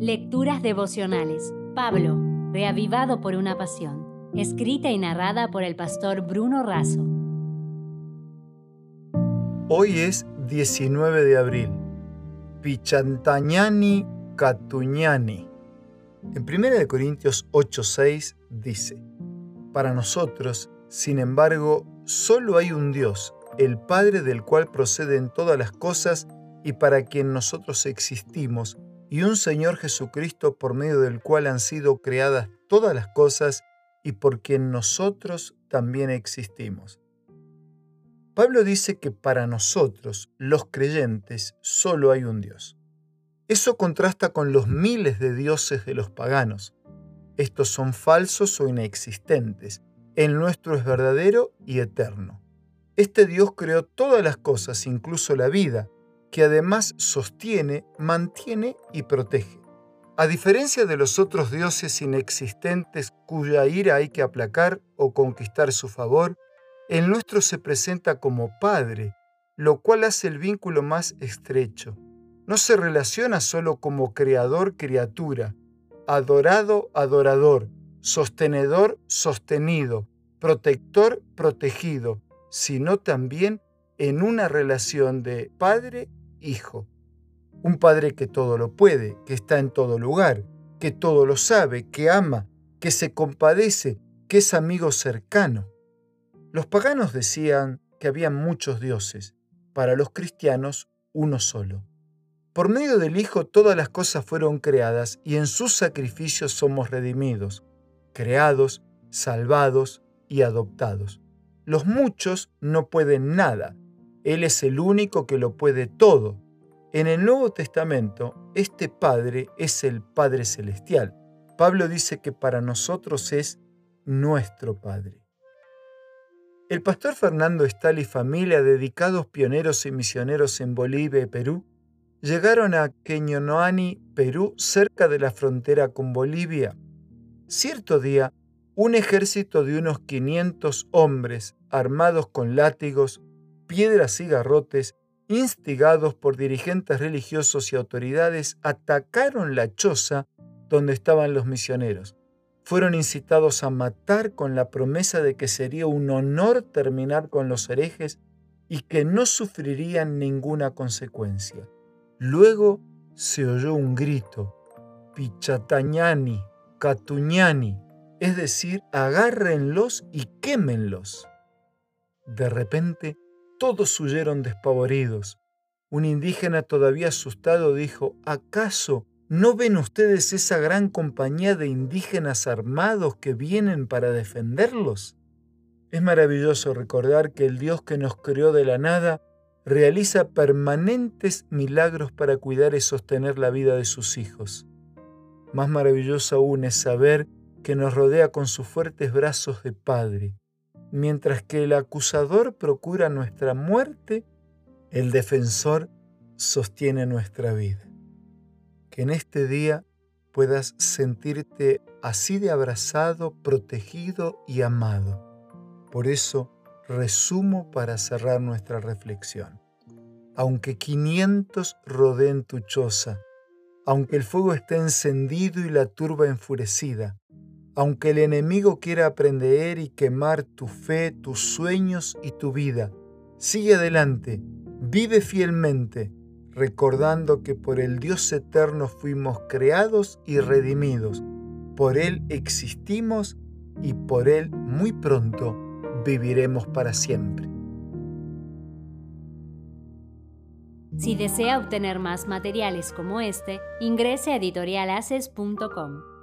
Lecturas devocionales. Pablo, reavivado por una pasión. Escrita y narrada por el pastor Bruno Razo. Hoy es 19 de abril. Pichantañani Catuñani. En 1 Corintios 8:6 dice, Para nosotros, sin embargo, solo hay un Dios, el Padre del cual proceden todas las cosas y para quien nosotros existimos, y un Señor Jesucristo por medio del cual han sido creadas todas las cosas y por quien nosotros también existimos. Pablo dice que para nosotros, los creyentes, solo hay un Dios. Eso contrasta con los miles de dioses de los paganos. Estos son falsos o inexistentes. El nuestro es verdadero y eterno. Este Dios creó todas las cosas, incluso la vida, que además sostiene, mantiene y protege. A diferencia de los otros dioses inexistentes cuya ira hay que aplacar o conquistar su favor, el nuestro se presenta como Padre, lo cual hace el vínculo más estrecho. No se relaciona solo como creador-criatura, adorado-adorador, sostenedor sostenido, protector protegido, sino también en una relación de padre Hijo. Un Padre que todo lo puede, que está en todo lugar, que todo lo sabe, que ama, que se compadece, que es amigo cercano. Los paganos decían que había muchos dioses, para los cristianos uno solo. Por medio del Hijo todas las cosas fueron creadas y en sus sacrificios somos redimidos, creados, salvados y adoptados. Los muchos no pueden nada, él es el único que lo puede todo. En el Nuevo Testamento, este Padre es el Padre Celestial. Pablo dice que para nosotros es nuestro Padre. El pastor Fernando Estal y familia, dedicados pioneros y misioneros en Bolivia y Perú, llegaron a Queñonoani, Perú, cerca de la frontera con Bolivia. Cierto día, un ejército de unos 500 hombres, armados con látigos, piedras y garrotes, instigados por dirigentes religiosos y autoridades, atacaron la choza donde estaban los misioneros. Fueron incitados a matar con la promesa de que sería un honor terminar con los herejes y que no sufrirían ninguna consecuencia. Luego se oyó un grito, Pichatañani, Catuñani, es decir, agárrenlos y quémenlos. De repente, todos huyeron despavoridos. Un indígena todavía asustado dijo, ¿acaso no ven ustedes esa gran compañía de indígenas armados que vienen para defenderlos? Es maravilloso recordar que el Dios que nos creó de la nada realiza permanentes milagros para cuidar y sostener la vida de sus hijos. Más maravilloso aún es saber que nos rodea con sus fuertes brazos de Padre, Mientras que el acusador procura nuestra muerte, el defensor sostiene nuestra vida. Que en este día puedas sentirte así de abrazado, protegido y amado. Por eso resumo para cerrar nuestra reflexión. Aunque 500 rodeen tu choza, aunque el fuego esté encendido y la turba enfurecida, aunque el enemigo quiera aprender y quemar tu fe, tus sueños y tu vida. Sigue adelante, vive fielmente, recordando que por el Dios eterno fuimos creados y redimidos, por Él existimos y por Él muy pronto viviremos para siempre. Si desea obtener más materiales como este, ingrese a editorialaces.com.